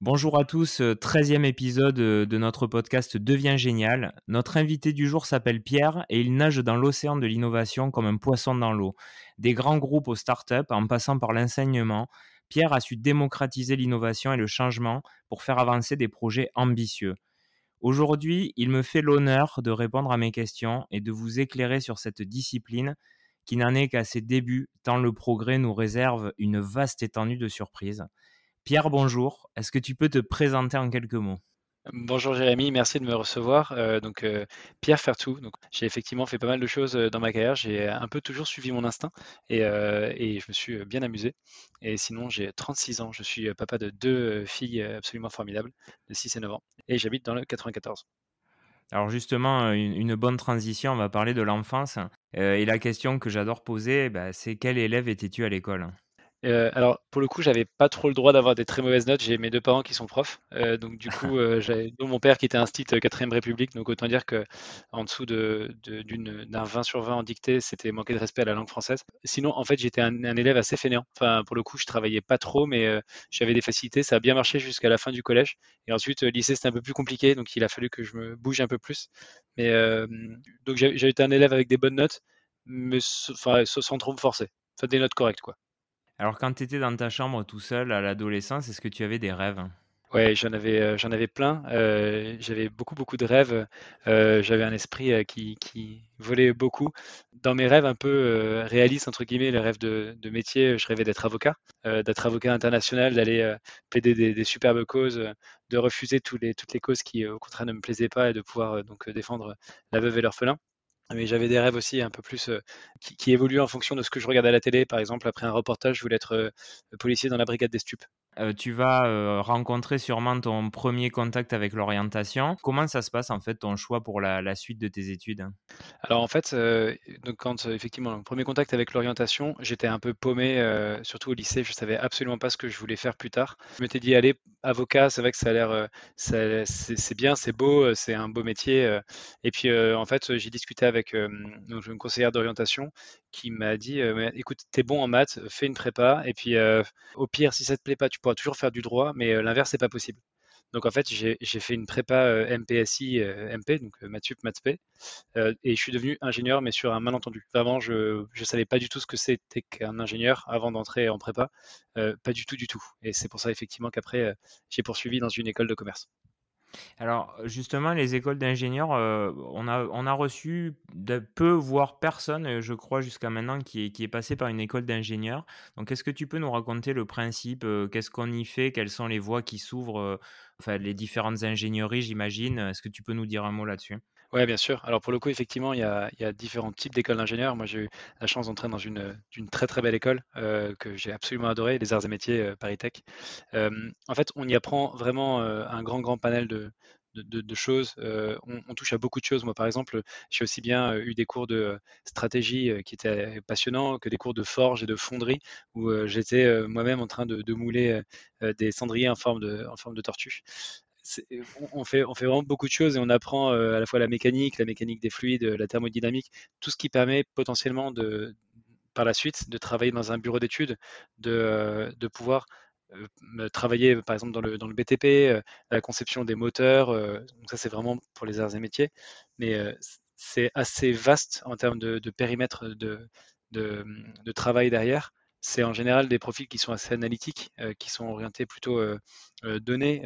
Bonjour à tous, 13e épisode de notre podcast Devient génial. Notre invité du jour s'appelle Pierre et il nage dans l'océan de l'innovation comme un poisson dans l'eau. Des grands groupes aux startups en passant par l'enseignement, Pierre a su démocratiser l'innovation et le changement pour faire avancer des projets ambitieux. Aujourd'hui, il me fait l'honneur de répondre à mes questions et de vous éclairer sur cette discipline qui n'en est qu'à ses débuts, tant le progrès nous réserve une vaste étendue de surprises. Pierre, bonjour. Est-ce que tu peux te présenter en quelques mots? Bonjour Jérémy, merci de me recevoir. Euh, donc euh, Pierre Fertou, donc j'ai effectivement fait pas mal de choses euh, dans ma carrière. J'ai un peu toujours suivi mon instinct et, et je me suis bien amusé. Et sinon, j'ai 36 ans. Je suis papa de deux filles absolument formidables, de 6 et 9 ans, et j'habite dans le 94. Alors justement, une, bonne transition, on va parler de l'enfance. et la question que j'adore poser, bah, c'est quel élève étais-tu à l'école? Euh, alors, pour le coup, j'avais pas trop le droit d'avoir des très mauvaises notes. J'ai mes deux parents qui sont profs. Euh, donc, du coup, euh, j'avais mon père qui était un stit 4ème République. Donc, autant dire que en dessous de, d'un 20 sur 20 en dictée, c'était manquer de respect à la langue française. Sinon, en fait, j'étais un, élève assez fainéant. Enfin, pour le coup, je travaillais pas trop, mais j'avais des facilités. Ça a bien marché jusqu'à la fin du collège. Et ensuite, lycée, c'était un peu plus compliqué. Donc, il a fallu que je me bouge un peu plus. Mais donc, j'ai été un élève avec des bonnes notes, mais enfin, sans trop me forcer. Enfin, des notes correctes, quoi. Alors, quand tu étais dans ta chambre tout seul à l'adolescence, est-ce que tu avais des rêves? Ouais, j'en avais, euh, j'en avais plein. Euh, j'avais beaucoup, beaucoup de rêves. Euh, j'avais un esprit qui, qui volait beaucoup. Dans mes rêves un peu réalistes, entre guillemets, les rêves de, de métier, je rêvais d'être avocat, d'être avocat international, d'aller plaider des, superbes causes, de refuser les, toutes les causes qui, au contraire, ne me plaisaient pas et de pouvoir donc défendre la veuve et l'orphelin. Mais j'avais des rêves aussi un peu plus qui, qui, évoluaient en fonction de ce que je regardais à la télé. Par exemple, après un reportage, je voulais être policier dans la brigade des stupes. Euh, tu vas euh, rencontrer sûrement ton premier contact avec l'orientation. Comment ça se passe en fait ton choix pour la, suite de tes études? Alors en fait, euh, donc quand effectivement le premier contact avec l'orientation, j'étais un peu paumé, surtout au lycée. Je savais absolument pas ce que je voulais faire plus tard. Je m'étais dit allez avocat, c'est vrai que ça a l'air, c'est bien, c'est beau, c'est un beau métier. et puis en fait, j'ai discuté avec une conseillère d'orientation qui m'a dit écoute, t'es bon en maths, fais une prépa, et puis au pire, si ça te plaît pas, tu pourras toujours faire du droit, mais l'inverse, c'est pas possible. Donc en fait, j'ai fait une prépa MPSI, MP, donc maths maths et je suis devenu ingénieur, mais sur un malentendu. Vraiment, je ne savais pas du tout ce que c'était qu'un ingénieur avant d'entrer en prépa, pas du tout, du tout. Et c'est pour ça effectivement qu'après, j'ai poursuivi dans une école de commerce. Alors, justement, les écoles d'ingénieurs, euh, on, a, reçu peu, voire personne, euh, je crois, jusqu'à maintenant, qui est, qui est passé par une école d'ingénieurs. Donc, est-ce que tu peux nous raconter le principe euh, Qu'est-ce qu'on y fait Quelles sont les voies qui s'ouvrent Enfin, les différentes ingénieries, j'imagine? Est-ce que tu peux nous dire un mot là-dessus? Oui, bien sûr. Alors pour le coup, effectivement, il y a, différents types d'écoles d'ingénieurs. Moi, j'ai eu la chance d'entrer dans une, très très belle école que j'ai absolument adorée, les arts et métiers Paris Tech. en fait, on y apprend vraiment un grand grand panel de, choses. On, touche à beaucoup de choses. Moi, par exemple, j'ai aussi bien eu des cours de stratégie qui étaient passionnants que des cours de forge et de fonderie où j'étais moi-même en train de, mouler des cendriers en forme de, en forme de tortue on fait, on fait vraiment beaucoup de choses et on apprend à la fois la mécanique, la mécanique des fluides, la thermodynamique, tout ce qui permet potentiellement par la suite de travailler dans un bureau d'études, de, pouvoir travailler par exemple dans le, BTP, la conception des moteurs, donc ça c'est vraiment pour les arts et métiers, mais c'est assez vaste en termes de, périmètre de, travail derrière. C'est en général des profils qui sont assez analytiques, qui sont orientés plutôt données,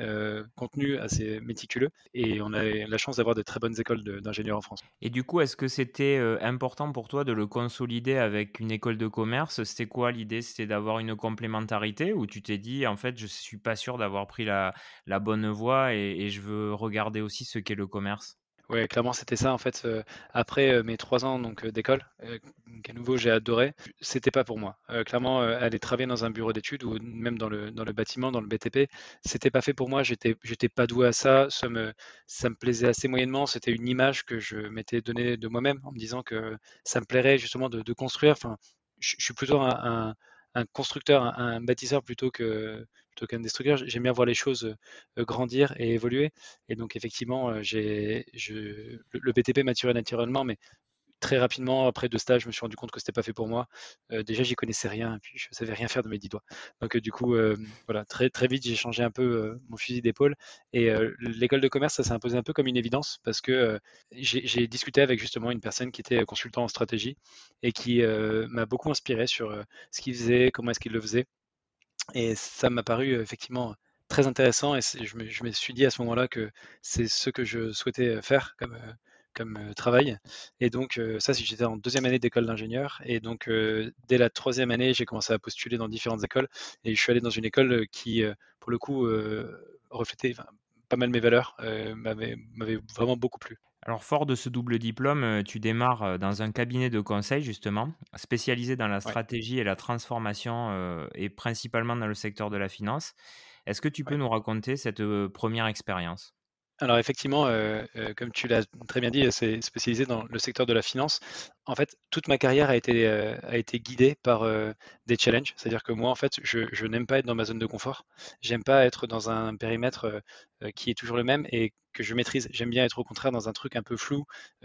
contenu assez méticuleux, et on a la chance d'avoir de très bonnes écoles d'ingénieurs en France. Et du coup, est-ce que c'était important pour toi de le consolider avec une école de commerce? C'était quoi l'idée? C'était d'avoir une complémentarité? Ou tu t'es dit, en fait, je suis pas sûr d'avoir pris la, bonne voie et je veux regarder aussi ce qu'est le commerce? Ouais, clairement, c'était ça. En fait, après mes trois ans donc d'école, qu'à nouveau j'ai adoré, c'était pas pour moi. clairement, aller travailler dans un bureau d'études ou même dans le, dans le bâtiment, dans le BTP, c'était pas fait pour moi. J'étais, j'étais pas doué à ça. Ça me, ça me plaisait assez moyennement. C'était une image que je m'étais donnée de moi-même en me disant que ça me plairait justement de, de construire. Enfin, je, suis plutôt un, un, constructeur, un, bâtisseur plutôt que plutôt qu'un destructeur. J'aime bien voir les choses grandir et évoluer. Et donc, effectivement, je, le, BTP m'a naturellement, mais très rapidement, après deux stages, je me suis rendu compte que c'était pas fait pour moi. déjà, j'y connaissais rien, et puis je savais rien faire de mes dix doigts. Donc, du coup, voilà, très, très vite, j'ai changé un peu mon fusil d'épaule. Et l'école de commerce, ça s'est imposé un peu comme une évidence parce que j'ai discuté avec justement une personne qui était consultant en stratégie et qui m'a beaucoup inspiré sur ce qu'il faisait, comment est-ce qu'il le faisait. Et ça m'a paru effectivement très intéressant et je me, suis dit à ce moment-là que c'est ce que je souhaitais faire comme, comme travail. Et donc, ça, j'étais en deuxième année d'école d'ingénieur. Et donc, dès la troisième année, j'ai commencé à postuler dans différentes écoles. Et je suis allé dans une école qui, pour le coup, reflétait pas mal mes valeurs, m'avait vraiment beaucoup plu. Alors, fort de ce double diplôme, tu démarres dans un cabinet de conseil, justement, spécialisé dans la stratégie et la transformation, et principalement dans le secteur de la finance. Est-ce que tu peux nous raconter cette première expérience? Alors effectivement, euh, euh, comme tu l'as très bien dit, c'est spécialisé dans le secteur de la finance. En fait, toute ma carrière a été, euh, a été guidée par des challenges. C'est-à-dire que moi, en fait, je, n'aime pas être dans ma zone de confort. J'aime pas être dans un périmètre qui est toujours le même et que je maîtrise. J'aime bien être au contraire dans un truc un peu flou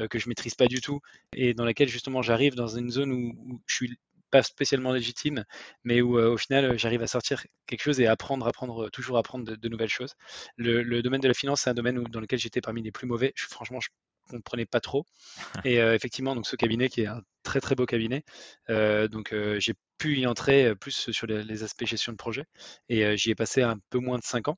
que je maîtrise pas du tout et dans laquelle justement j'arrive dans une zone où je suis pas spécialement légitime, mais où au final j'arrive à sortir quelque chose et apprendre, apprendre, toujours apprendre de, nouvelles choses. Le, domaine de la finance, c'est un domaine dans lequel j'étais parmi les plus mauvais. Je, franchement, je comprenais pas trop. Et effectivement, donc ce cabinet qui est un très très beau cabinet, donc j'ai pu y entrer plus sur les, les, aspects gestion de projet et j'y ai passé un peu moins de cinq ans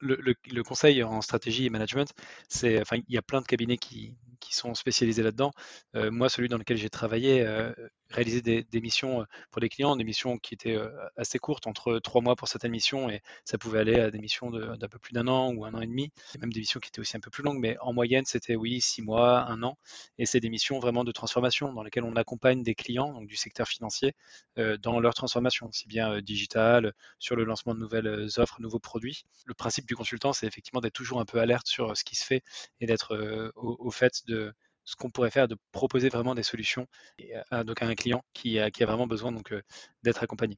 le, conseil en stratégie et management, c'est, enfin, il y a plein de cabinets qui, sont spécialisés là-dedans. Euh, moi, celui dans lequel j'ai travaillé, euh, réalisé des, missions euh, pour des clients, des missions qui étaient assez courtes, entre trois mois pour certaines missions, et ça pouvait aller à des missions d'un peu plus d'un an ou un an et demi, même des missions qui étaient aussi un peu plus longues, mais en moyenne, c'était oui, six mois, un an, et c'est des missions vraiment de transformation dans lesquelles on accompagne des clients, donc du secteur financier, dans leur transformation, aussi bien digital, sur le lancement de nouvelles offres, nouveaux produits. Le principe du consultant, c'est effectivement d'être toujours un peu alerte sur euh, ce qui se fait et d'être euh, au, fait de ce qu'on pourrait faire, de proposer vraiment des solutions à, un client qui a, qui a vraiment besoin euh, d'être accompagné.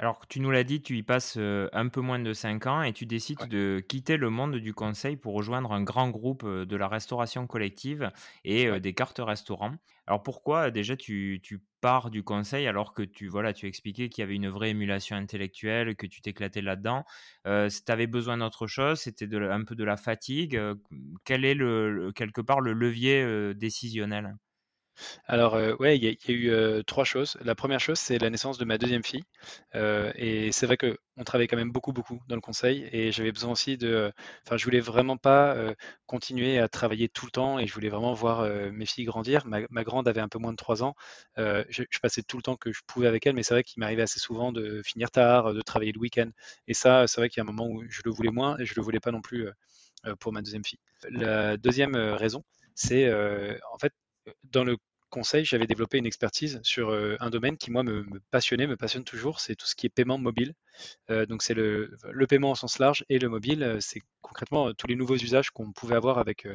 Alors, tu nous l'as dit, tu y passes un peu moins de 5 ans et tu décides de quitter le monde du conseil pour rejoindre un grand groupe de la restauration collective et des cartes restaurants. Alors, pourquoi déjà tu, pars du conseil alors que tu, voilà, tu expliquais qu'il y avait une vraie émulation intellectuelle, que tu t'éclatais là-dedans? Tu avais besoin d'autre chose C'était un peu de la fatigue Quel est le, quelque part le levier décisionnel? Alors, euh, ouais, il y, a eu euh, trois choses. La première chose, c'est la naissance de ma deuxième fille. Euh, et c'est vrai qu'on travaillait quand même beaucoup, beaucoup dans le conseil. Et j'avais besoin aussi de. Enfin, je voulais vraiment pas continuer à travailler tout le temps et je voulais vraiment voir mes filles grandir. Ma, grande avait un peu moins de trois ans. Je, je, passais tout le temps que je pouvais avec elle, mais c'est vrai qu'il m'arrivait assez souvent de finir tard, de travailler le week-end. Et ça, c'est vrai qu'il y a un moment où je le voulais moins et je le voulais pas non plus pour ma deuxième fille. La deuxième raison, c'est en fait dans le conseil, j'avais développé une expertise sur euh, un domaine qui, moi, me, passionnait, me passionne toujours, c'est tout ce qui est paiement mobile. Euh, donc, c'est le, paiement au sens large et le mobile, euh, c'est concrètement tous les nouveaux usages qu'on pouvait avoir avec,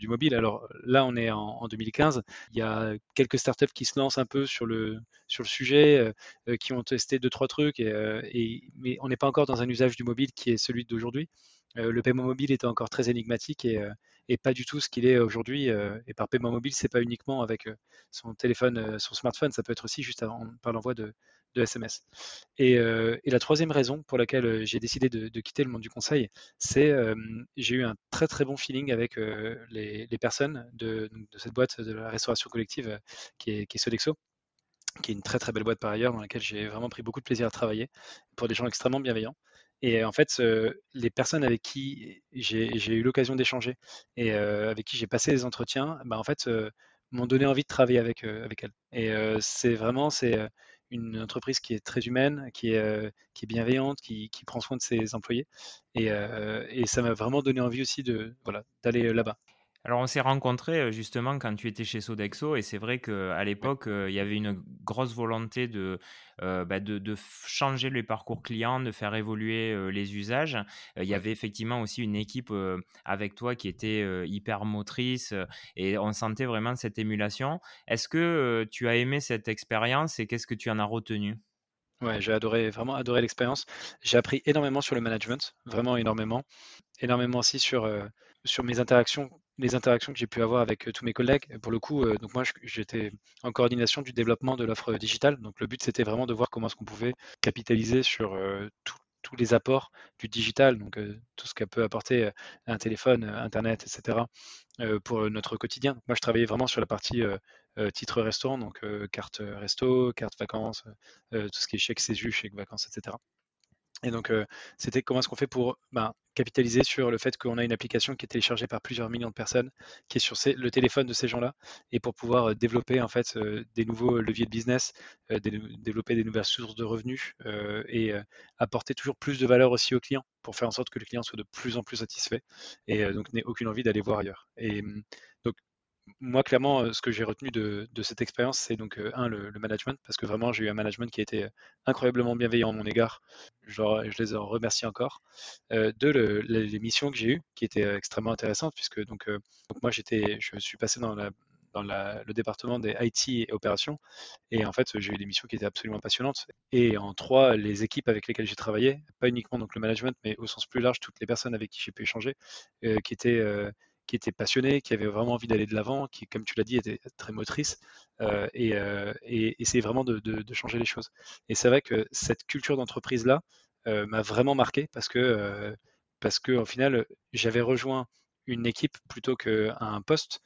du mobile. Alors là, on est en, 2015. Il y a quelques startups qui se lancent un peu sur le, sujet, qui ont testé deux, trois trucs, mais on n'est pas encore dans un usage du mobile qui est celui d'aujourd'hui. le paiement mobile était encore très énigmatique et et pas du tout ce qu'il est aujourd'hui. Euh, et par paiement mobile, c'est pas uniquement avec euh, son téléphone, euh, son smartphone, ça peut être aussi juste par l'envoi de, SMS. Et, la troisième raison pour laquelle j'ai décidé de, quitter le monde du conseil, c'est j'ai eu un très très bon feeling avec les, personnes de, cette boîte de la restauration collective qui est, qui est Sodexo qui est une très très belle boîte par ailleurs, dans laquelle j'ai vraiment pris beaucoup de plaisir à travailler, pour des gens extrêmement bienveillants. Et en fait, les personnes avec qui j'ai eu l'occasion d'échanger et avec qui j'ai passé les entretiens, bah, en fait, m'ont donné envie de travailler avec, avec elles. Et c'est vraiment c'est une entreprise qui est très humaine, qui est, qui est bienveillante, qui, qui, prend soin de ses employés. Et, et ça m'a vraiment donné envie aussi voilà d'aller là-bas. Alors, on s'est rencontrés justement quand tu étais chez Sodexo, et c'est vrai qu'à l'époque, il y avait une grosse volonté de, bah, de, changer les parcours clients, de faire évoluer les usages. il y avait effectivement aussi une équipe avec toi qui était hyper motrice, et on sentait vraiment cette émulation. Est-ce que tu as aimé cette expérience et qu'est-ce que tu en as retenu? Ouais, j'ai adoré, vraiment adoré l'expérience. J'ai appris énormément sur le management, vraiment énormément. Énormément aussi sur, sur mes interactions les interactions que j'ai pu avoir avec tous mes collègues, pour le coup, donc moi j'étais en coordination du développement de l'offre digitale. Donc le but c'était vraiment de voir comment est-ce qu'on pouvait capitaliser sur tous les apports du digital, donc tout ce qu'a peut apporter un téléphone, Internet, etc. pour notre quotidien. moi je travaillais vraiment sur la partie titre restaurant, donc carte resto, carte vacances, tout ce qui est chèque CESU, chèque vacances, etc. Et donc, c'était comment est-ce qu'on fait pour ben, capitaliser sur le fait qu'on a une application qui est téléchargée par plusieurs millions de personnes, qui est sur le téléphone de ces gens-là, et pour pouvoir développer en fait des nouveaux leviers de business, développer des nouvelles sources de revenus et apporter toujours plus de valeur aussi aux clients pour faire en sorte que le client soit de plus en plus satisfait et donc n'ait aucune envie d'aller voir ailleurs. Donc moi, clairement, ce que j'ai retenu de, cette expérience, c'est donc, un, le, management, parce que vraiment, j'ai eu un management qui a été incroyablement bienveillant à mon égard. Je les en remercie encore. deux, les missions que j'ai eues, qui étaient extrêmement intéressantes, puisque donc, moi, j'étais, je suis passé dans, la, dans le département des IT et opérations, et en fait, j'ai eu des missions qui étaient absolument passionnantes. Et en trois, les équipes avec lesquelles j'ai travaillé, pas uniquement donc le management, mais au sens plus large, toutes les personnes avec qui j'ai pu échanger, qui étaient qui était passionnée, qui avait vraiment envie d'aller de l'avant, qui, comme tu l'as dit, était très motrice euh, et, euh, essayer vraiment de, changer les choses. Et c'est vrai que cette culture d'entreprise-là euh, m'a vraiment marqué parce que, parce que, au final, j'avais rejoint une équipe plutôt qu'un poste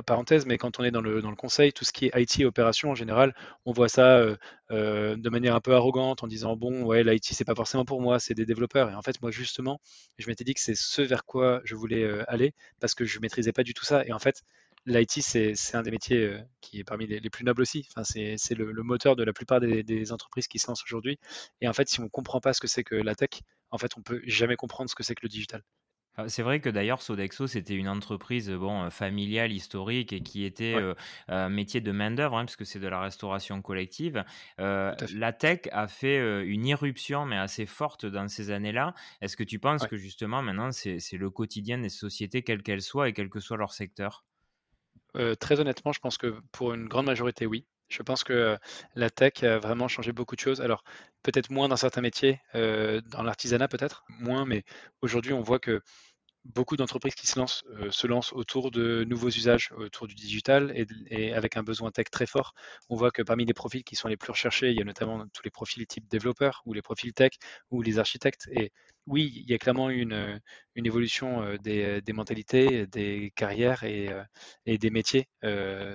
parenthèse, mais quand on est dans le, dans le conseil, tout ce qui est IT et opération en général, on voit ça euh, euh, de manière un peu arrogante en disant bon, ouais, l'IT c'est pas forcément pour moi, c'est des développeurs. Et en fait, moi justement, je m'étais dit que c'est ce vers quoi je voulais euh, aller parce que je maîtrisais pas du tout ça. Et en fait, l'IT c'est un des métiers qui est parmi les, plus nobles aussi. Enfin, c'est le, le, moteur de la plupart des, des entreprises qui se lancent aujourd'hui. Et en fait, si on comprend pas ce que c'est que la tech, en fait, on peut jamais comprendre ce que c'est que le digital. Ah, c'est vrai que d'ailleurs Sodexo, c'était une entreprise bon, familiale, historique et qui était un métier de main-d'œuvre, hein, puisque c'est de la restauration collective. la tech a fait une irruption, mais assez forte dans ces années-là. Est-ce que tu penses que justement maintenant, c'est le quotidien des sociétés, quelles qu'elles soient et quel que soit leur secteur? Très honnêtement, je pense que pour une grande majorité, oui. Je pense que la tech a vraiment changé beaucoup de choses. Alors, peut-être moins dans certains métiers, dans l'artisanat peut-être, moins, mais aujourd'hui, on voit que beaucoup d'entreprises qui se lancent se lancent autour de nouveaux usages, autour du digital et, avec un besoin tech très fort. On voit que parmi les profils qui sont les plus recherchés, il y a notamment tous les profils type développeurs ou les profils tech ou les architectes. Et oui, il y a clairement une, évolution des, des, mentalités, des carrières et, et des métiers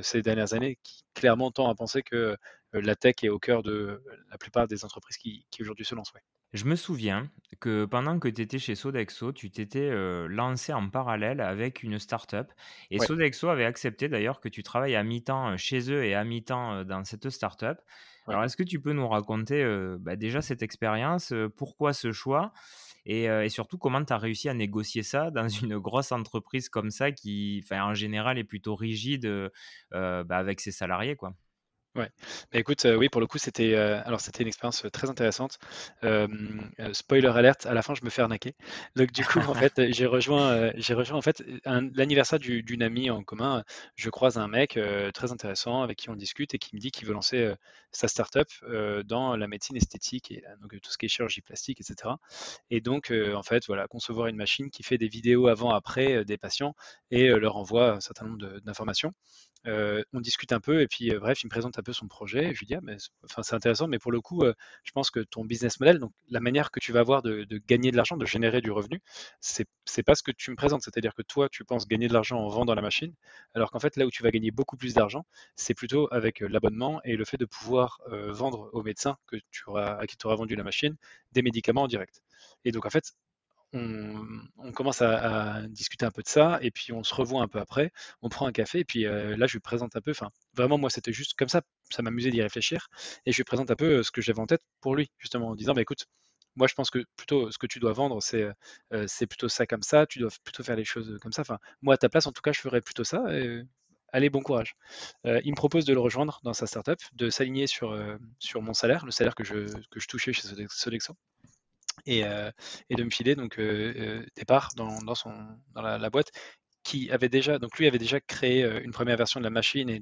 ces dernières années qui clairement tend à penser que la tech est au cœur de la plupart des entreprises qui, qui aujourd'hui se lancent. Je me souviens que pendant que tu étais chez Sodexo, tu t'étais lancé en parallèle avec une start-up. Et Sodexo avait accepté d'ailleurs que tu travailles à mi-temps chez eux et à mi-temps dans cette start-up. Alors, est-ce que tu peux nous raconter bah, déjà cette expérience Pourquoi ce choix et, surtout, comment tu as réussi à négocier ça dans une grosse entreprise comme ça qui, en général, est plutôt rigide bah, avec ses salariés quoi? Ouais. Bah, écoute, euh, oui, pour le coup, c'était euh, alors c'était une expérience euh, très intéressante. spoiler alerte, à la fin, je me fais arnaquer. Donc du coup, en fait, j'ai rejoint, j'ai rejoint en fait l'anniversaire d'une amie en commun. Je croise un mec très intéressant avec qui on discute et qui me dit qu'il veut lancer sa startup dans la médecine esthétique et donc tout ce qui est chirurgie plastique, etc. Et donc, en fait, voilà, concevoir une machine qui fait des vidéos avant-après des patients et leur envoie un certain nombre d'informations. on discute un peu et puis bref, il me présente un son projet. Je lui dis, ah, c'est intéressant, mais pour le coup, je pense que ton business model, donc la manière que tu vas avoir de, gagner de l'argent, de générer du revenu, c'est, c'est pas ce que tu me présentes. C'est-à-dire que toi, tu penses gagner de l'argent en vendant la machine, alors qu'en fait, là où tu vas gagner beaucoup plus d'argent, c'est plutôt avec l'abonnement et le fait de pouvoir vendre aux médecins que à qui tu auras vendu la machine des médicaments en direct. Et donc, en fait, on, commence à, discuter un peu de ça, et puis on se revoit un peu après, on prend un café, et puis euh, là, je lui présente un peu, enfin, vraiment, moi, c'était juste comme ça, ça m'amusait d'y réfléchir, et je lui présente un peu euh, ce que j'avais en tête pour lui, justement, en disant, bah, écoute, moi, je pense que plutôt ce que tu dois vendre, c'est euh, plutôt ça comme ça, tu dois plutôt faire les choses comme ça. Enfin, moi, à ta place, en tout cas, je ferais plutôt ça. Et, allez, bon courage. il me propose de le rejoindre dans sa startup, de s'aligner sur, sur mon salaire, le salaire que je, que je touchais chez Sodexo et, euh, et de me filer donc euh, euh, des dans, la, boîte qui avait déjà, donc lui avait déjà créé une première version de la machine et,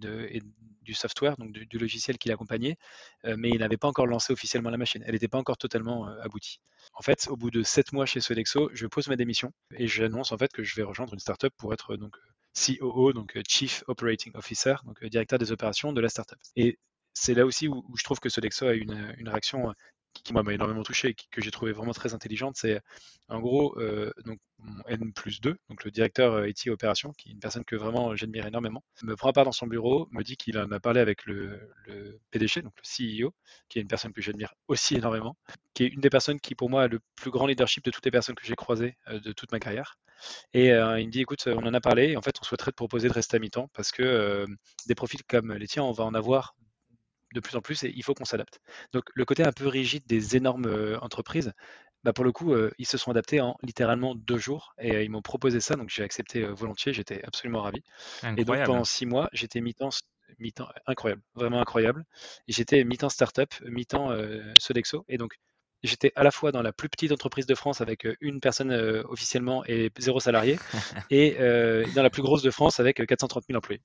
du software, donc du, logiciel qui l'accompagnait, mais il n'avait pas encore lancé officiellement la machine. Elle n'était pas encore totalement aboutie. En fait, au bout de sept mois chez Sodexo, je pose ma démission et j'annonce en fait que je vais rejoindre une startup pour être donc COO, donc Chief Operating Officer, donc directeur des opérations de la startup. Et c'est là aussi où, je trouve que Sodexo a une, une réaction qui, m'a énormément touché et que j'ai trouvé vraiment très intelligente, c'est en gros euh, donc mon N plus 2, donc le directeur IT euh, opération, qui est une personne que vraiment j'admire énormément, me prend part dans son bureau, me dit qu'il en a parlé avec le, PDG, donc le CEO, qui est une personne que j'admire aussi énormément, qui est une des personnes qui pour moi a le plus grand leadership de toutes les personnes que j'ai croisées euh, de toute ma carrière. Et il me dit, écoute, on en a parlé, en fait, on souhaiterait te proposer de rester à mi-temps parce que des profils comme les tiens, on va en avoir de plus en plus et il faut qu'on s'adapte. Donc le côté un peu rigide des énormes euh, entreprises, bah pour le coup, euh, ils se sont adaptés en littéralement deux jours et euh, ils m'ont proposé ça, donc j'ai accepté volontiers, j'étais absolument ravi. Et donc pendant six mois, j'étais mi-temps, mi-temps incroyable, vraiment incroyable. J'étais mi-temps startup, mi-temps Sodexo, et donc j'étais à la fois dans la plus petite entreprise de France avec une personne officiellement et zéro salarié, et dans la plus grosse de France avec 430 000 employés.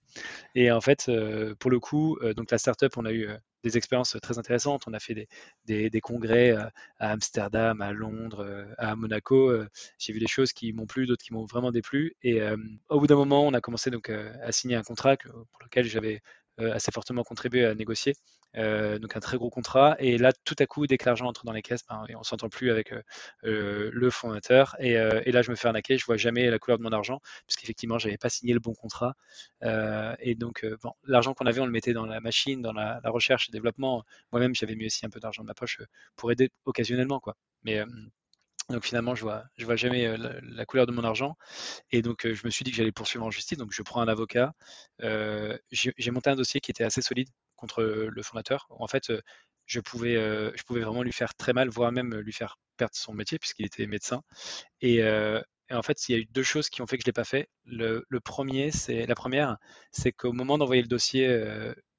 Et en fait, pour le coup, donc la startup, on a eu des expériences très intéressantes. On a fait des, des, congrès à Amsterdam, à Londres, à Monaco. J'ai vu des choses qui m'ont plu, d'autres qui m'ont vraiment déplu. Et au bout d'un moment, on a commencé donc à signer un contrat pour lequel j'avais euh, assez fortement contribué à négocier. Euh, donc un très gros contrat. Et là, tout à coup, dès que l'argent entre dans les caisses, ben, on s'entend plus avec euh, le fondateur. Et, là, je me fais arnaquer. Je vois jamais la couleur de mon argent, puisqu'effectivement, j'avais pas signé le bon contrat. et donc, l'argent qu'on avait, on le mettait dans la machine, dans la, recherche et développement. Moi-même, j'avais mis aussi un peu d'argent de ma poche pour aider occasionnellement, quoi. Mais donc finalement, je vois, je vois jamais la, couleur de mon argent. Et donc, je me suis dit que j'allais poursuivre en justice. Donc, je prends un avocat. j'ai monté un dossier qui était assez solide contre le fondateur. En fait, je pouvais, je pouvais vraiment lui faire très mal, voire même lui faire perdre son métier puisqu'il était médecin. Et, en fait, il y a eu deux choses qui ont fait que je l'ai pas fait. Le, premier, c'est la première, c'est qu'au moment d'envoyer le dossier,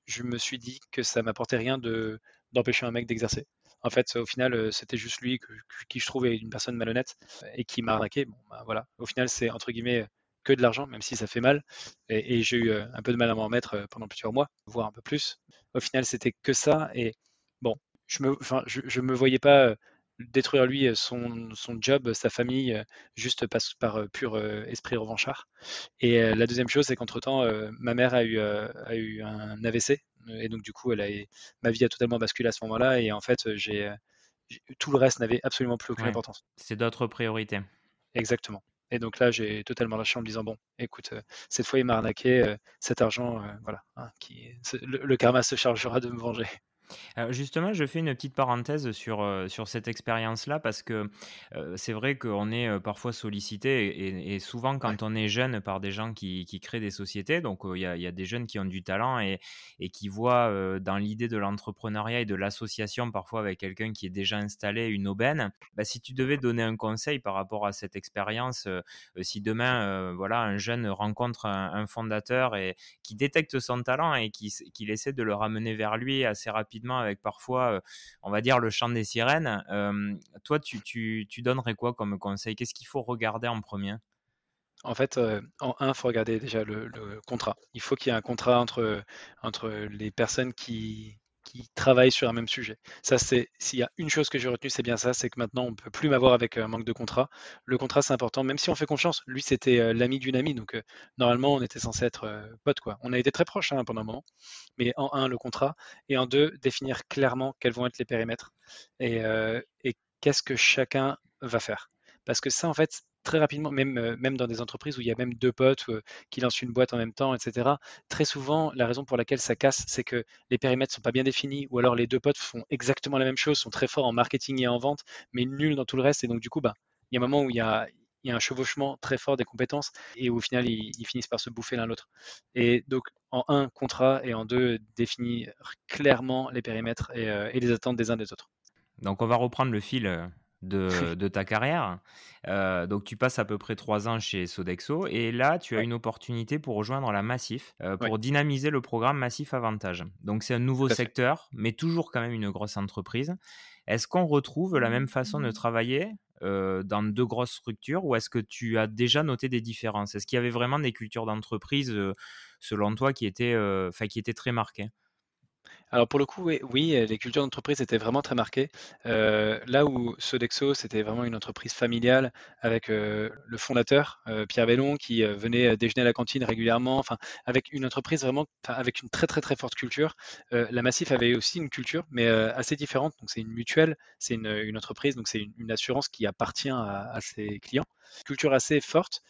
je me suis dit que ça m'apportait rien de d'empêcher un mec d'exercer. En fait, au final, euh, c'était juste lui qui je trouvais une personne malhonnête et qui m'a arnaqué. Bon, bah, voilà. Au final, c'est entre guillemets que de l'argent, même si ça fait mal. Et, j'ai eu euh, un peu de mal à m'en remettre euh, pendant plusieurs mois, voire un peu plus. Au final, c'était que ça. Et bon, je me, je, me voyais pas détruire lui son, son, job, sa famille, juste par, par pur esprit revanchard. Et la deuxième chose, c'est qu'entre-temps, ma mère a eu, a eu un AVC, et donc du coup, elle a, ma vie a totalement basculé à ce moment-là, et en fait, j'ai tout le reste n'avait absolument plus aucune importance. C'est d'autres priorités. Exactement. Et donc là, j'ai totalement lâché en me disant bon, écoute, cette fois il m'a arnaqué, cet argent, voilà, hein, qui, le, karma se chargera de me venger justement, je fais une petite parenthèse sur, sur cette expérience-là parce que c'est vrai qu'on est parfois sollicité et, souvent quand on est jeune par des gens qui, qui créent des sociétés, donc il y, a, y, a des jeunes qui ont du talent et, et qui voient dans l'idée de l'entrepreneuriat et de l'association parfois avec quelqu'un qui est déjà installé une aubaine. Bah, si tu devais donner un conseil par rapport à cette expérience, si demain voilà un jeune rencontre un, fondateur et qui détecte son talent et qui, qui essaie de le ramener vers lui assez rapidement avec parfois, on va dire, le chant des sirènes. toi, tu, tu, donnerais quoi comme conseil? Qu'est-ce qu'il faut regarder en premier? En fait, en un, il faut regarder déjà le, contrat. Il faut qu'il y ait un contrat entre, entre les personnes qui, qui travaillent sur un même sujet. Ça, c'est s'il y a une chose que j'ai retenue, c'est bien ça, c'est que maintenant on peut plus m'avoir avec un manque de contrat. Le contrat, c'est important, même si on fait confiance. Lui, c'était l'ami d'une amie, donc normalement, on était censé être potes, quoi. On a été très proches hein, pendant un moment, mais en un, le contrat, et en deux, définir clairement quels vont être les périmètres et, et qu'est-ce que chacun va faire. Parce que ça, en fait, très rapidement, même, euh, même dans des entreprises où il y a même deux potes euh, qui lancent une boîte en même temps, etc. Très souvent, la raison pour laquelle ça casse, c'est que les périmètres sont pas bien définis, ou alors les deux potes font exactement la même chose, sont très forts en marketing et en vente, mais nuls dans tout le reste. Et donc, du coup, bah, il y a un moment où il y a, un chevauchement très fort des compétences et au final, ils, finissent par se bouffer l'un l'autre. Et donc, en un, contrat, et en deux, définir clairement les périmètres et, euh, et les attentes des uns des autres. Donc, on va reprendre le fil de, ta carrière. Euh, donc tu passes à peu près trois ans chez Sodexo et là tu as une opportunité pour rejoindre la Massif euh, pour dynamiser le programme Massif Avantage. Donc c'est un nouveau secteur, mais toujours quand même une grosse entreprise. Est-ce qu'on retrouve la même façon de travailler dans deux grosses structures ou est-ce que tu as déjà noté des différences? Est-ce qu'il y avait vraiment des cultures d'entreprise, selon toi, qui étaient, qui étaient très marquées? Alors pour le coup, oui, les cultures d'entreprise étaient vraiment très marquées. Euh, là où Sodexo, c'était vraiment une entreprise familiale avec euh, le fondateur, euh, Pierre Bellon, qui venait déjeuner à la cantine régulièrement, enfin avec une entreprise vraiment avec une très très très forte culture. la Massif avait aussi une culture, mais assez différente. Donc c'est une mutuelle, c'est une, entreprise, donc c'est une, assurance qui appartient à, à ses clients. Culture assez forte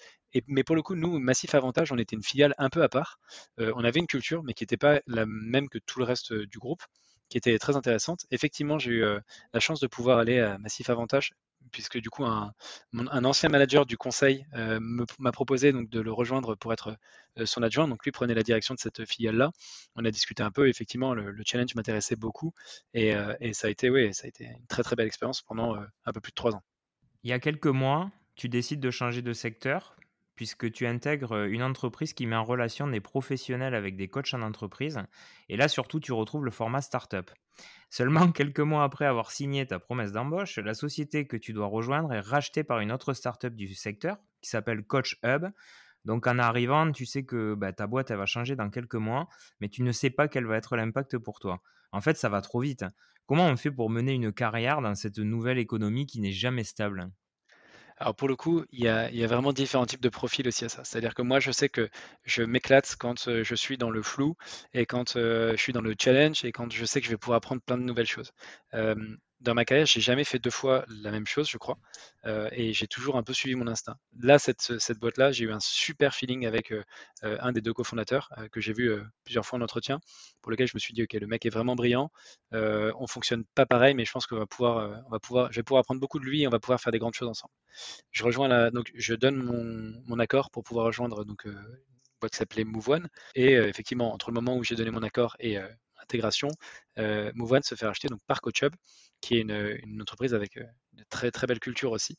mais pour le coup, nous, Massif Avantage, on était une filiale un peu à part. Euh, on avait une culture, mais qui n'était pas la même que tout le reste euh, du groupe, qui était très intéressante. Effectivement, j'ai eu euh, la chance de pouvoir aller à Massif Avantage, puisque du coup, un, ancien manager du conseil m'a proposé donc, de le rejoindre pour être son adjoint. Donc lui prenait la direction de cette filiale-là. On a discuté un peu. Effectivement, le, challenge m'intéressait beaucoup. Et, ça, a été, oui, ça a été une très très belle expérience pendant un peu plus de trois ans. Il y a quelques mois, tu décides de changer de secteur puisque tu intègres une entreprise qui met en relation des professionnels avec des coachs en entreprise. Et là, surtout, tu retrouves le format startup. Seulement quelques mois après avoir signé ta promesse d'embauche, la société que tu dois rejoindre est rachetée par une autre startup du secteur qui s'appelle Coach Hub. Donc en arrivant, tu sais que bah, ta boîte elle va changer dans quelques mois, mais tu ne sais pas quel va être l'impact pour toi. En fait, ça va trop vite. Comment on fait pour mener une carrière dans cette nouvelle économie qui n'est jamais stable? Alors pour le coup, il y a, vraiment différents types de profils aussi à ça. C'est-à-dire que moi, je sais que je m'éclate quand euh, je suis dans le flou et quand euh, je suis dans le challenge et quand je sais que je vais pouvoir apprendre plein de nouvelles choses dans ma carrière, j'ai jamais fait deux fois la même chose, je crois, euh, et j'ai toujours un peu suivi mon instinct. Là, cette, boîte-là, j'ai eu un super feeling avec euh, euh, un des deux cofondateurs que j'ai vu plusieurs fois en entretien, pour lequel je me suis dit, ok, le mec est vraiment brillant. on fonctionne pas pareil, mais je pense qu'on va pouvoir, on va pouvoir, je vais pouvoir apprendre beaucoup de lui et on va pouvoir faire des grandes choses ensemble. Je rejoins la, donc je donne mon, accord pour pouvoir rejoindre donc boîte qui s'appelait MoveOne, et effectivement, entre le moment où j'ai donné mon accord et intégration, euh, se fait racheter donc, par CoachHub, qui est une, entreprise avec euh, une très très belle culture aussi.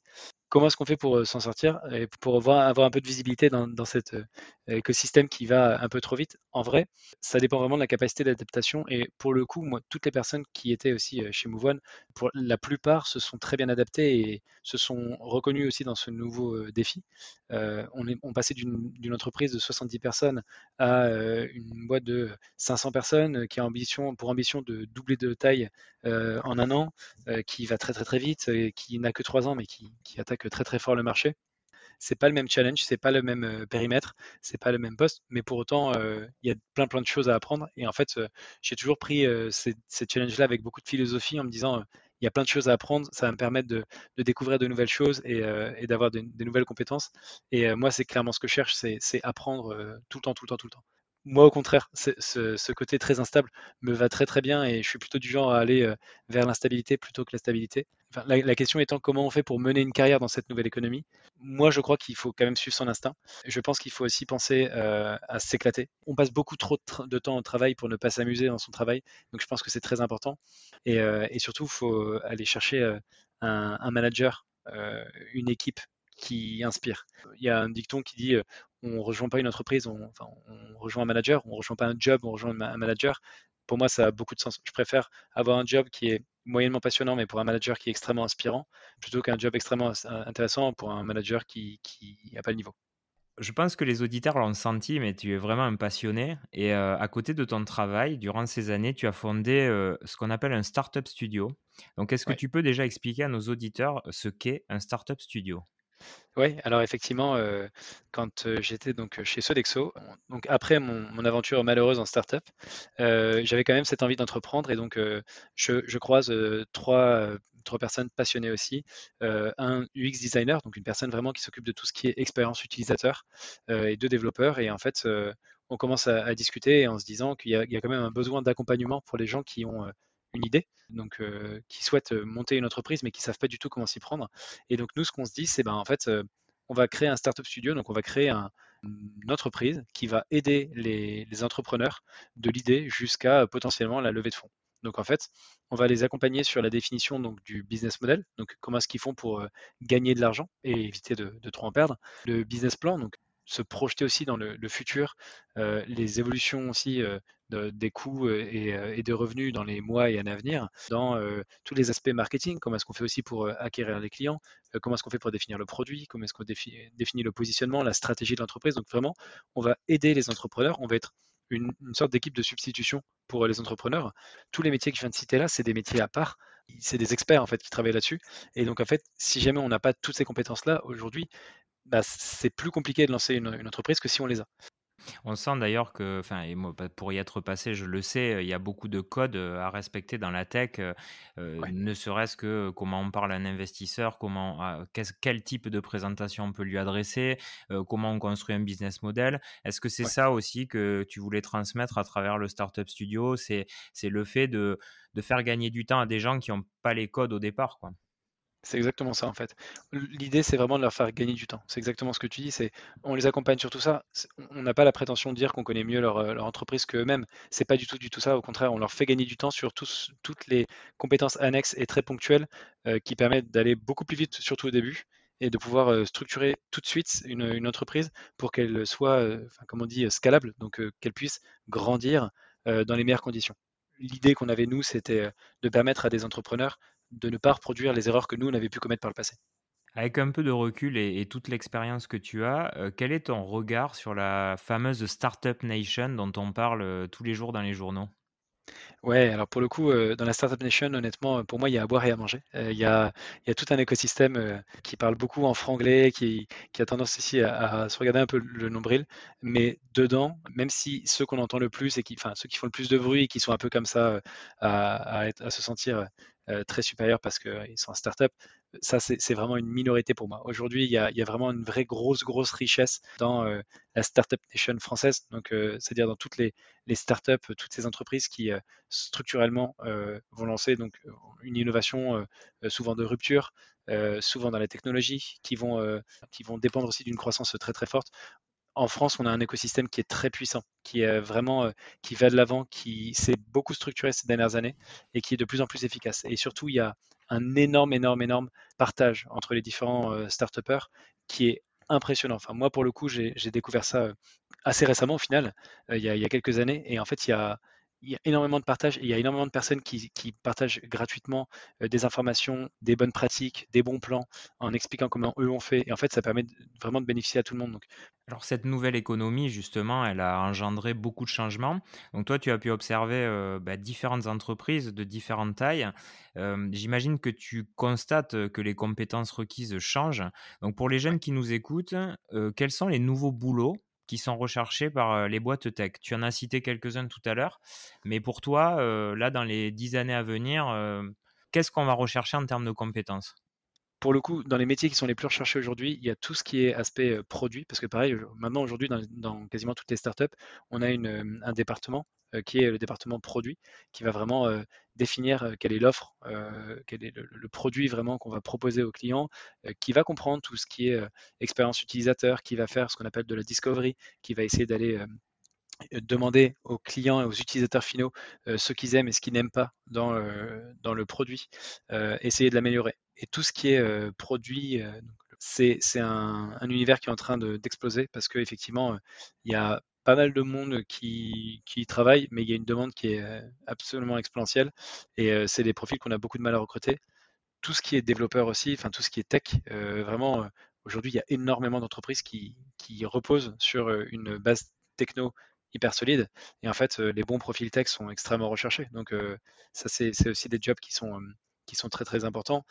Comment est-ce qu'on fait pour euh, s'en sortir et pour avoir, un peu de visibilité dans, cet écosystème qui va un peu trop vite? En vrai, ça dépend vraiment de la capacité d'adaptation. Et pour le coup, moi, toutes les personnes qui étaient aussi chez MoveOne, pour la plupart, se sont très bien adaptées et se sont reconnues aussi dans ce nouveau défi. on, est, on passait d'une entreprise de 70 personnes à une boîte de 500 personnes qui a ambition, pour ambition de doubler de taille euh, en un an, euh, qui va très très très vite, et qui n'a que trois ans, mais qui, attaque très très fort le marché c'est pas le même challenge, c'est pas le même euh, périmètre, c'est pas le même poste, mais pour autant, il y a plein plein de choses à apprendre. Et en fait, j'ai toujours pris ces, challenges-là avec beaucoup de philosophie en me disant, il y a plein de choses à apprendre, ça va me permettre de, découvrir de nouvelles choses et, d'avoir de, nouvelles compétences. Et moi, c'est clairement ce que je cherche, c'est apprendre tout le temps, tout le temps, tout le temps moi, au contraire, ce, côté très instable me va très très bien et je suis plutôt du genre à aller euh, vers l'instabilité plutôt que la stabilité. la, question étant comment on fait pour mener une carrière dans cette nouvelle économie. Moi, je crois qu'il faut quand même suivre son instinct. Je pense qu'il faut aussi penser euh, à s'éclater. On passe beaucoup trop de, temps au travail pour ne pas s'amuser dans son travail, donc je pense que c'est très important. Et, euh, surtout, il faut aller chercher un, un, manager, une équipe qui inspire. Il y a un dicton qui dit on rejoint pas une entreprise, on, rejoint un manager, on rejoint pas un job, on rejoint un manager. Pour moi, ça a beaucoup de sens. Je préfère avoir un job qui est moyennement passionnant, mais pour un manager qui est extrêmement inspirant, plutôt qu'un job extrêmement intéressant pour un manager qui n'a pas le niveau. Je pense que les auditeurs l'ont senti, mais tu es vraiment un passionné. Et euh, à côté de ton travail, durant ces années, tu as fondé euh, ce qu'on appelle un startup studio. Donc, est-ce que tu peux déjà expliquer à nos auditeurs ce qu'est un startup studio? Oui, alors effectivement, euh, quand euh, j'étais donc chez Sodexo, donc après mon, aventure malheureuse en startup, euh, j'avais quand même cette envie d'entreprendre et donc je, croise trois, trois personnes passionnées aussi. un UX designer, donc une personne vraiment qui s'occupe de tout ce qui est expérience utilisateur, et deux développeurs. Et en fait, on commence à, discuter en se disant qu'il y, a quand même un besoin d'accompagnement pour les gens qui ont une idée, donc qui souhaitent monter une entreprise mais qui savent pas du tout comment s'y prendre. Et donc nous, ce qu'on se dit, c'est ben en fait, on va créer un startup studio, donc on va créer une entreprise qui va aider les, entrepreneurs de l'idée jusqu'à potentiellement la levée de fonds. Donc en fait, on va les accompagner sur la définition donc, du business model, donc comment est-ce qu'ils font pour gagner de l'argent et éviter de, de, trop en perdre. Le business plan, donc se projeter aussi dans le, futur, les évolutions aussi des coûts et, des revenus dans les mois et années à venir, dans tous les aspects marketing, comment est-ce qu'on fait aussi pour acquérir les clients, comment est-ce qu'on fait pour définir le produit, comment est-ce qu'on définit le positionnement, la stratégie de l'entreprise. Donc vraiment, on va aider les entrepreneurs, on va être une, sorte d'équipe de substitution pour les entrepreneurs. Tous les métiers que je viens de citer là, c'est des métiers à part. C'est des experts en fait qui travaillent là-dessus. Et donc en fait, si jamais on n'a pas toutes ces compétences-là aujourd'hui, bah, c'est plus compliqué de lancer une, entreprise que si on les a. On sent d'ailleurs que, enfin, bah, pour y être passé, je le sais, il y a beaucoup de codes à respecter dans la tech, ne serait-ce que comment on parle à un investisseur, comment, ah, quel type de présentation on peut lui adresser, comment on construit un business model. Est-ce que c'est ça aussi que tu voulais transmettre à travers le Startup Studio? C'est le fait de, de faire gagner du temps à des gens qui n'ont pas les codes au départ, quoi. C'est exactement ça en fait. L'idée, c'est vraiment de leur faire gagner du temps. C'est exactement ce que tu dis. C'est on les accompagne sur tout ça. On n'a pas la prétention de dire qu'on connaît mieux leur, euh, leur entreprise qu'eux-mêmes. C'est pas du tout du tout ça. Au contraire, on leur fait gagner du temps sur toutes les compétences annexes et très ponctuelles euh, qui permettent d'aller beaucoup plus vite, surtout au début, et de pouvoir euh, structurer tout de suite une, entreprise pour qu'elle soit, comme on dit, scalable, donc qu'elle puisse grandir dans les meilleures conditions. L'idée qu'on avait nous, c'était de permettre à des entrepreneurs de ne pas reproduire les erreurs que nous, on avait pu commettre par le passé. Avec un peu de recul et, toute l'expérience que tu as, euh, quel est ton regard sur la fameuse Startup Nation dont on parle euh, tous les jours dans les journaux? Ouais, alors pour le coup, euh, dans la Startup Nation, honnêtement, pour moi, il y a à boire et à manger. il, y a, il y a tout un écosystème qui parle beaucoup en franglais, qui, qui a tendance ici à, se regarder un peu le nombril. Mais dedans, même si ceux qu'on entend le plus et qui, enfin, ceux qui font le plus de bruit et qui sont un peu comme ça à, à se sentir euh, très supérieurs parce qu'ils sont en startup. Ça, c'est vraiment une minorité pour moi. Aujourd'hui, il, y a vraiment une vraie grosse, grosse richesse dans euh, la startup nation française. Euh, c'est-à-dire dans toutes les, les startups, toutes ces entreprises qui structurellement vont lancer donc une innovation souvent de rupture, souvent dans la technologie, qui vont, qui vont dépendre aussi d'une croissance très très forte en France, on a un écosystème qui est très puissant, qui est vraiment euh, qui va de l'avant, qui s'est beaucoup structuré ces dernières années et qui est de plus en plus efficace. Et surtout, il y a un énorme, énorme, énorme partage entre les différents euh, start-upers qui est impressionnant. Enfin, moi, pour le coup, j'ai découvert ça euh, assez récemment, au final, il y, a, il, y a, quelques années. Et en fait, il y a, il y a énormément de partage et il y a énormément de personnes qui, partagent gratuitement euh, des informations, des bonnes pratiques, des bons plans en expliquant comment eux ont fait. Et en fait, ça permet vraiment de bénéficier à tout le monde. Donc. Alors cette nouvelle économie, justement, elle a engendré beaucoup de changements. Donc toi, tu as pu observer euh, bah, différentes entreprises de différentes tailles. Euh, j'imagine que tu constates que les compétences requises changent. Donc pour les jeunes qui nous écoutent, quels sont les nouveaux boulots qui sont recherchés par les boîtes tech. Tu en as cité quelques-uns tout à l'heure, mais pour toi, là, dans les dix années à venir, qu'est-ce qu'on va rechercher en termes de compétences? Pour le coup, dans les métiers qui sont les plus recherchés aujourd'hui, il y a tout ce qui est aspect produit, parce que pareil, maintenant aujourd'hui, dans, quasiment toutes les startups, on a une, un département qui est le département produit, qui va vraiment définir quelle est l'offre, quel est le, produit vraiment qu'on va proposer aux clients, qui va comprendre tout ce qui est expérience utilisateur, qui va faire ce qu'on appelle de la discovery, qui va essayer d'aller demander aux clients et aux utilisateurs finaux ce qu'ils aiment et ce qu'ils n'aiment pas dans, dans le produit, essayer de l'améliorer et tout ce qui est euh, produit, euh, c'est un, univers qui est en train d'exploser parce qu'effectivement, il y a pas mal de monde qui, qui, travaille, mais il y a une demande qui est euh, absolument exponentielle et c'est des profils qu'on a beaucoup de mal à recruter. Tout ce qui est développeur aussi, enfin tout ce qui est tech, vraiment, aujourd'hui, il y a énormément d'entreprises qui, qui, reposent sur une base techno hyper solide. Et en fait, les bons profils tech sont extrêmement recherchés. Donc, ça, c'est aussi des jobs qui sont qui sont très très importants.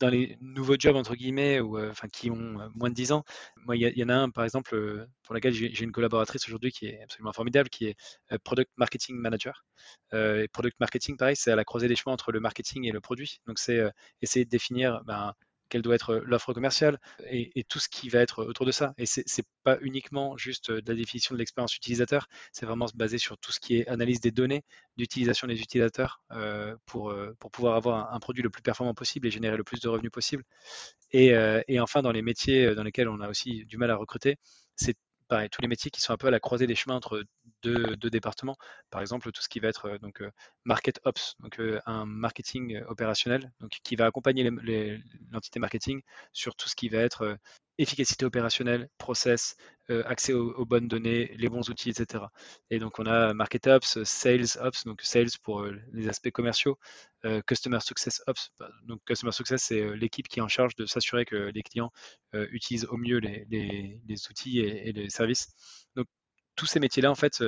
Dans les nouveaux jobs entre guillemets ou euh, enfin qui ont euh, moins de 10 ans, moi il y, en a un par exemple euh, pour lequel j'ai une collaboratrice aujourd'hui qui est absolument formidable, qui est product marketing manager. et product marketing pareil, c'est à la croisée des chemins entre le marketing et le produit. Donc c'est essayer de définir ben, quelle doit être l'offre commerciale et, tout ce qui va être autour de ça. Et c'est n'est pas uniquement juste de la définition de l'expérience utilisateur, c'est vraiment se baser sur tout ce qui est analyse des données d'utilisation des utilisateurs pour, pour pouvoir avoir un, produit le plus performant possible et générer le plus de revenus possible. Et enfin, dans les métiers dans lesquels on a aussi du mal à recruter, c'est tous les métiers qui sont un peu à la croisée des chemins entre deux, départements. Par exemple, tout ce qui va être euh, donc euh, market ops, euh, un marketing opérationnel, qui va accompagner l'entité marketing sur tout ce qui va être efficacité opérationnelle, process, accès aux, bonnes données, les bons outils, etc. Et donc on a Market Ops, Sales Ops, donc Sales pour les aspects commerciaux, Customer Success Ops. Bah, donc Customer Success, c'est l'équipe qui est en charge de s'assurer que les clients utilisent au mieux les, outils et, les services. Donc tous ces métiers-là, en fait,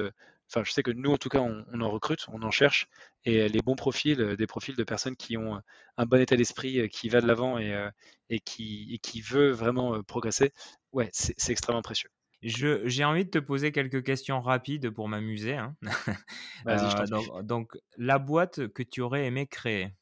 enfin, je sais que nous, en tout cas, on, en recrute, on en cherche, et les bons profils, des profils de personnes qui ont un bon état d'esprit, qui va de l'avant et, et, qui, et qui veut vraiment progresser, ouais, c'est extrêmement précieux. J'ai envie de te poser quelques questions rapides pour m'amuser. Hein. Euh, donc, donc, la boîte que tu aurais aimé créer?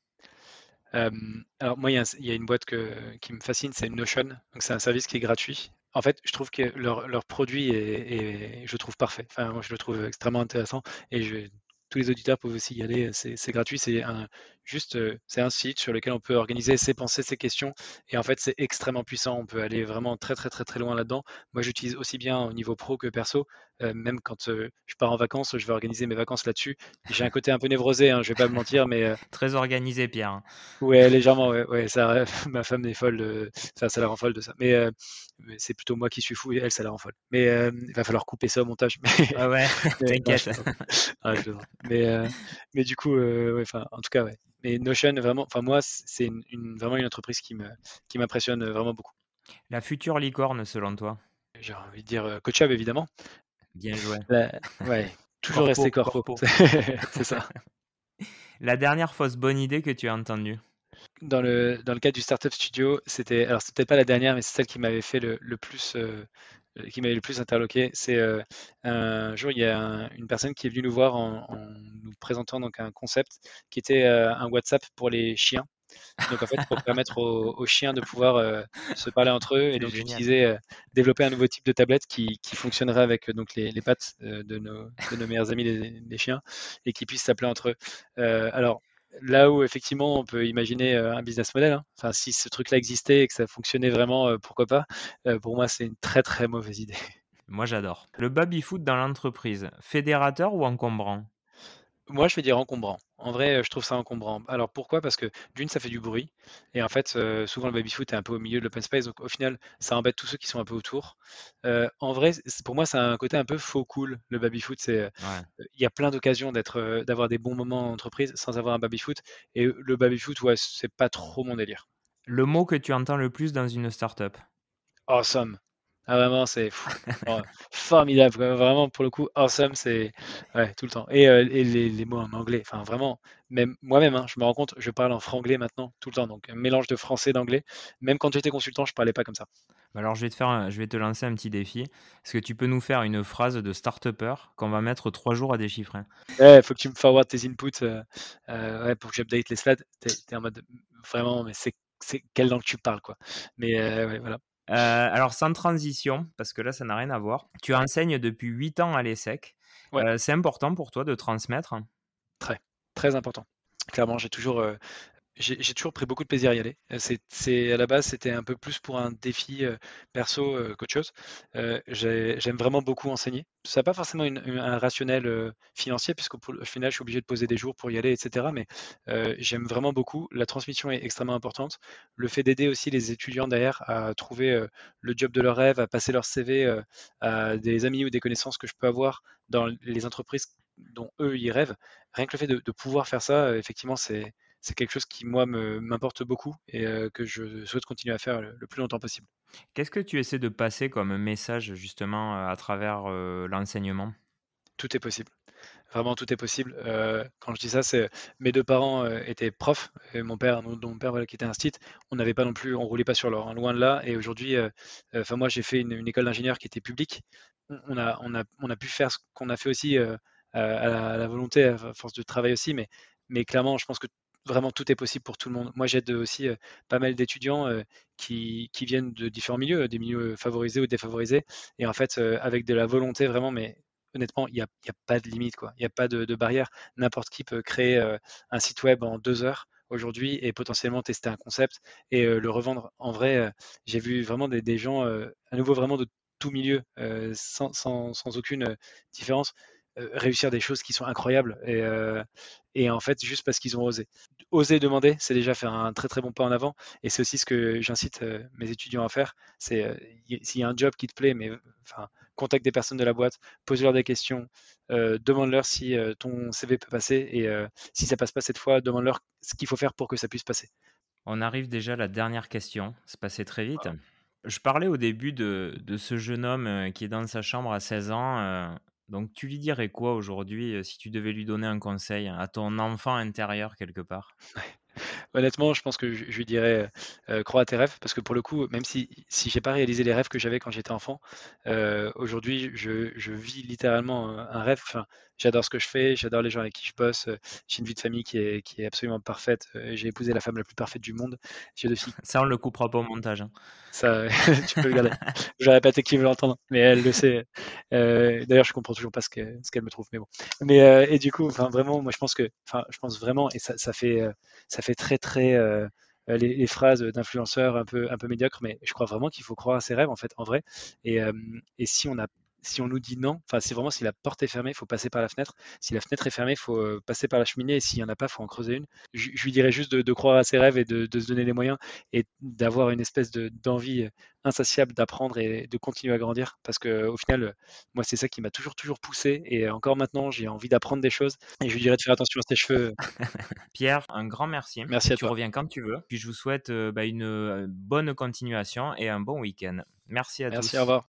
Alors moi, il y, a une boîte que, qui me fascine, c'est Notion. Donc c'est un service qui est gratuit. En fait, je trouve que leur, produit est, je trouve parfait. Enfin, moi, je le trouve extrêmement intéressant et tous les auditeurs peuvent aussi y aller. C'est gratuit. C'est un, juste, euh, c'est un site sur lequel on peut organiser ses pensées, ses questions. Et en fait, c'est extrêmement puissant. On peut aller vraiment très, très, très, très loin là-dedans. Moi, j'utilise aussi bien au niveau pro que perso. Euh, même quand euh, je pars en vacances, je vais organiser mes vacances là-dessus. J'ai un côté un peu névrosé, hein, je vais pas me mentir, mais. Très organisé, Pierre. Hein. Ouais, légèrement, ouais, ouais, ça, ma femme est folle, ça, ça la rend folle de ça. Mais, c'est plutôt moi qui suis fou et elle, ça la rend folle. Mais il va falloir couper ça au montage. ah ouais, t'inquiète. Ah, mais, mais du coup, enfin, en tout cas, ouais. Mais Notion, vraiment, enfin moi, c'est une, vraiment une entreprise qui me qui m'impressionne vraiment beaucoup. La future licorne, selon toi? J'ai envie de dire euh, CoachUp, évidemment. Bien joué. ouais, toujours rester corpo. c'est ça. La dernière fausse bonne idée que tu as entendue? Dans le, dans le cadre du Startup Studio, c'était, alors c'est peut-être pas la dernière, mais c'est celle qui m'avait fait le, le plus, euh, qui m'avait le plus interloqué. C'est euh, un jour, il y a une personne qui est venue nous voir en, nous présentant donc un concept qui était euh, un WhatsApp pour les chiens. Donc en fait, pour permettre aux, chiens de pouvoir se parler entre eux et donc utiliser, développer un nouveau type de tablette qui, qui fonctionnerait avec donc les, les pattes de nos, de, nos, meilleurs amis les, chiens et qui puissent s'appeler entre eux. alors là où effectivement on peut imaginer euh, un business model. Hein. Si ce truc-là existait et que ça fonctionnait vraiment, euh, pourquoi pas euh, Pour moi, c'est une très très mauvaise idée. Moi, j'adore. Le baby-foot dans l'entreprise, fédérateur ou encombrant? Moi, je vais dire encombrant. En vrai, je trouve ça encombrant. Alors pourquoi? Parce que d'une, ça fait du bruit. Et en fait, souvent le baby-foot est un peu au milieu de l'open space. Donc au final, ça embête tous ceux qui sont un peu autour. en vrai, pour moi, c'est un côté un peu faux cool, le baby-foot. C'est, Il y a plein d'occasions d'être, d'avoir des bons moments en entreprise sans avoir un baby-foot. Et le baby-foot, ouais, c'est pas trop mon délire. Le mot que tu entends le plus dans une startup? Awesome. Ah, vraiment, c'est formidable. Vraiment, pour le coup, awesome, c'est ouais, tout le temps. Et, euh, et les, les, mots en anglais, enfin vraiment, même moi-même, hein, je me rends compte, je parle en franglais maintenant, tout le temps. Donc, un mélange de français et d'anglais. Même quand j'étais consultant, je parlais pas comme ça. Bah, alors, je vais, te faire je vais te lancer un petit défi. Est-ce que tu peux nous faire une phrase de start-upper qu'on va mettre trois jours à déchiffrer? Il faut que tu me forward tes inputs euh, euh, ouais, pour que j'update les slides. Tu es, en mode vraiment, mais c'est quelle langue tu parles, quoi. Mais ouais, voilà. Euh, alors, sans transition, parce que là, ça n'a rien à voir. Tu enseignes depuis 8 ans à l'ESSEC. Euh, c'est important pour toi de transmettre? Très, très important. Clairement, j'ai toujours, euh, j'ai toujours pris beaucoup de plaisir à y aller. Euh, c'est à la base, c'était un peu plus pour un défi euh, perso euh, qu'autre chose. J'aime vraiment beaucoup enseigner. Ça n'a pas forcément un rationnel financier, puisqu'au final, je suis obligé de poser des jours pour y aller, etc. Mais j'aime vraiment beaucoup. La transmission est extrêmement importante. Le fait d'aider aussi les étudiants derrière à trouver le job de leur rêve, à passer leur CV à des amis ou des connaissances que je peux avoir dans les entreprises dont eux ils rêvent. Rien que le fait de pouvoir faire ça, effectivement, c'est c'est quelque chose qui, moi, m'importe beaucoup et que je souhaite continuer à faire le, plus longtemps possible. Qu'est-ce que tu essaies de passer comme message, justement, à travers l'enseignement? Tout est possible. Vraiment, tout est possible. quand je dis ça, c'est mes deux parents étaient profs et mon père, dont mon père voilà, qui était un site, on n'avait pas non plus, on roulait pas sur l'or, hein, loin de là. Et aujourd'hui, enfin moi, j'ai fait une, école d'ingénieur qui était publique. On a, on a, on a pu faire ce qu'on a fait aussi à, la, à, la, volonté, à force de travail aussi, mais, mais clairement, je pense que vraiment tout est possible pour tout le monde. Moi, j'aide aussi pas mal d'étudiants qui, viennent de différents milieux, des milieux favorisés ou défavorisés. Et en fait, avec de la volonté vraiment, mais honnêtement, il n'y a, pas de limite, quoi. Il n'y a pas de, barrière. N'importe qui peut créer un site web en deux heures aujourd'hui et potentiellement tester un concept et le revendre. En vrai, j'ai vu vraiment des, gens, à nouveau vraiment de tout milieu, sans, aucune différence. réussir des choses qui sont incroyables. Et en fait, juste parce qu'ils ont osé. Oser demander, c'est déjà faire un très très bon pas en avant. Et c'est aussi ce que j'incite mes étudiants à faire. C'est s'il y a un job qui te plaît, mais enfin, contacte des personnes de la boîte, pose-leur des questions, demande-leur si ton CV peut passer. Et si ça passe pas cette fois, demande-leur ce qu'il faut faire pour que ça puisse passer. On arrive déjà à la dernière question. C'est passé très vite. Je parlais au début de, de, ce jeune homme qui est dans sa chambre à 16 ans. Donc, tu lui dirais quoi aujourd'hui si tu devais lui donner un conseil à ton enfant intérieur quelque part? Honnêtement, je pense que je, lui dirais crois à tes rêves parce que pour le coup, même si si j'ai pas réalisé les rêves que j'avais quand j'étais enfant, aujourd'hui je, je, vis littéralement un rêve. Enfin, j'adore ce que je fais, j'adore les gens avec qui je bosse. J'ai une vie de famille qui est, qui est absolument parfaite. J'ai épousé la femme la plus parfaite du monde. J'ai deux filles. Ça, on le coupera pas au montage. Hein. Ça, tu peux le garder. J'aurais pas été qui veut l'entendre, mais elle le sait. D'ailleurs, je comprends toujours pas ce qu'elle ce me trouve, mais bon. Mais et du coup, enfin vraiment, moi je pense que, enfin, je pense vraiment, et ça, ça fait ça fait très très euh, les, phrases d'influenceurs un peu, un peu médiocres, mais je crois vraiment qu'il faut croire à ses rêves en fait, en vrai. Et, euh, et si on a si on nous dit non, enfin, c'est vraiment si la porte est fermée, il faut passer par la fenêtre. Si la fenêtre est fermée, il faut euh, passer par la cheminée. Et s'il n'y en a pas, il faut en creuser une. Je, lui dirais juste de, croire à ses rêves et de, se donner les moyens et d'avoir une espèce d'envie insatiable d'apprendre et de continuer à grandir. Parce qu'au final, moi, c'est ça qui m'a toujours, toujours poussé. Et encore maintenant, j'ai envie d'apprendre des choses. Et je lui dirais de faire attention à ses cheveux. Pierre, un grand merci. Merci à tu reviens quand tu veux. Puis je vous souhaite euh, bah, une euh, bonne continuation et un bon week-end. Merci à tous. Merci, au revoir.